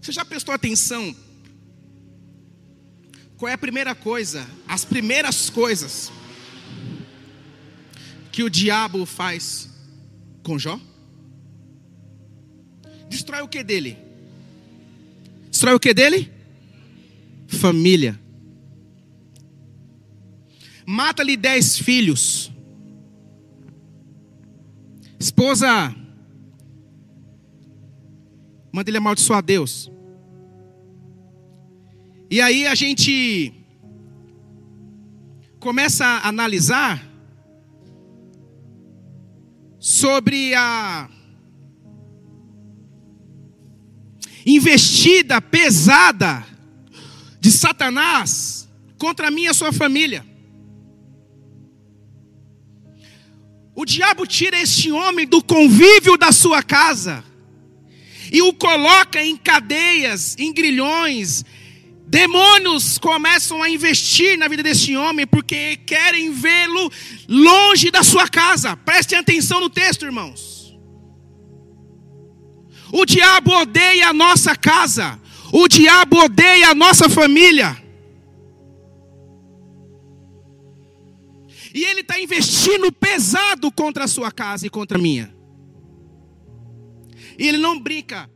Você já prestou atenção? Qual é a primeira coisa, as primeiras coisas que o diabo faz com Jó? Destrói o que dele? Destrói o que dele? Família. Mata-lhe dez filhos. Esposa. Manda ele amaldiçoar Deus. E aí a gente começa a analisar sobre a investida pesada de Satanás contra mim e a sua família. O diabo tira este homem do convívio da sua casa e o coloca em cadeias, em grilhões. Demônios começam a investir na vida deste homem porque querem vê-lo longe da sua casa. Prestem atenção no texto, irmãos. O diabo odeia a nossa casa. O diabo odeia a nossa família. E ele está investindo pesado contra a sua casa e contra a minha. E ele não brinca.